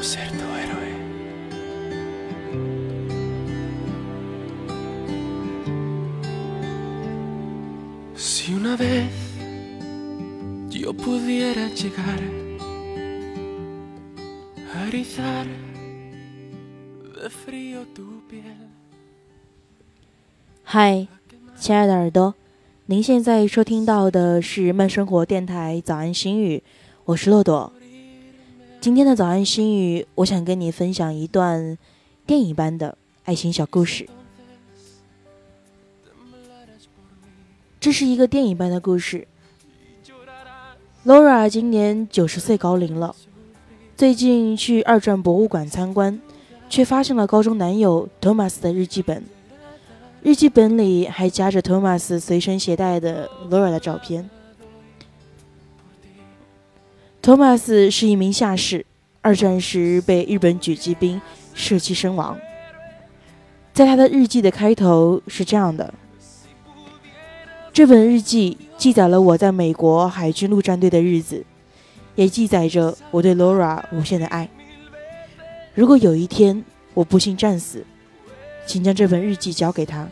quiero ser tu héroe. Si una vez yo pudiera llegar a erizar de frío tu piel. 嗨，亲爱的耳朵，您现在收听到的是慢生活电台早安心语，我是骆朵。今天的早安心语，我想跟你分享一段电影般的爱情小故事。这是一个电影般的故事。Laura 今年九十岁高龄了，最近去二战博物馆参观，却发现了高中男友 Thomas 的日记本。日记本里还夹着 Thomas 随身携带的 Laura 的照片。Thomas 是一名下士，二战时被日本狙击兵射击身亡。在他的日记的开头是这样的。这本日记记载了我在美国海军陆战队的日子，也记载着我对 Laura 无限的爱。如果有一天我不幸战死，请将这本日记交给他，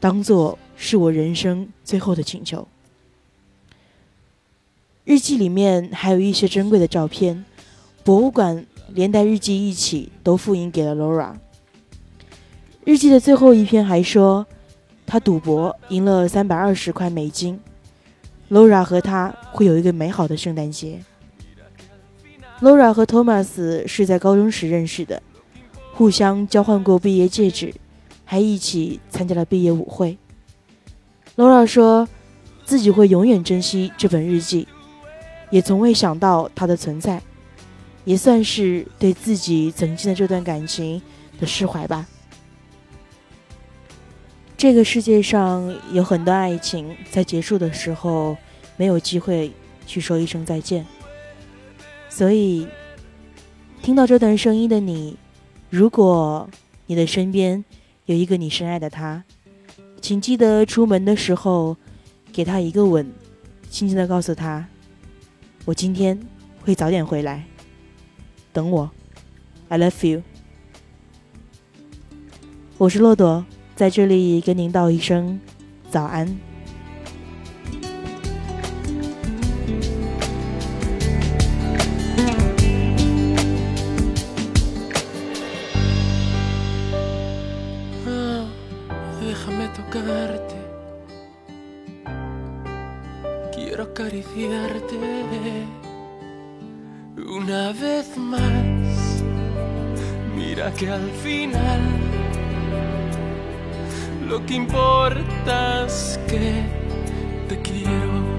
当做是我人生最后的请求。日记里面还有一些珍贵的照片，博物馆连带日记一起都复印给了 Laura。日记的最后一篇还说。他赌博赢了三百二十块美金，Laura 和他会有一个美好的圣诞节。Laura 和 Thomas 是在高中时认识的，互相交换过毕业戒指，还一起参加了毕业舞会。Laura 说自己会永远珍惜这本日记，也从未想到他的存在，也算是对自己曾经的这段感情的释怀吧。这个世界上有很多爱情，在结束的时候没有机会去说一声再见。所以，听到这段声音的你，如果你的身边有一个你深爱的他，请记得出门的时候给他一个吻，轻轻的告诉他：“我今天会早点回来，等我，I love you。”我是骆驼。在这里跟您道一声早安。Quiero acariciarte una vez más. Mira que al final lo que importa es que te quiero.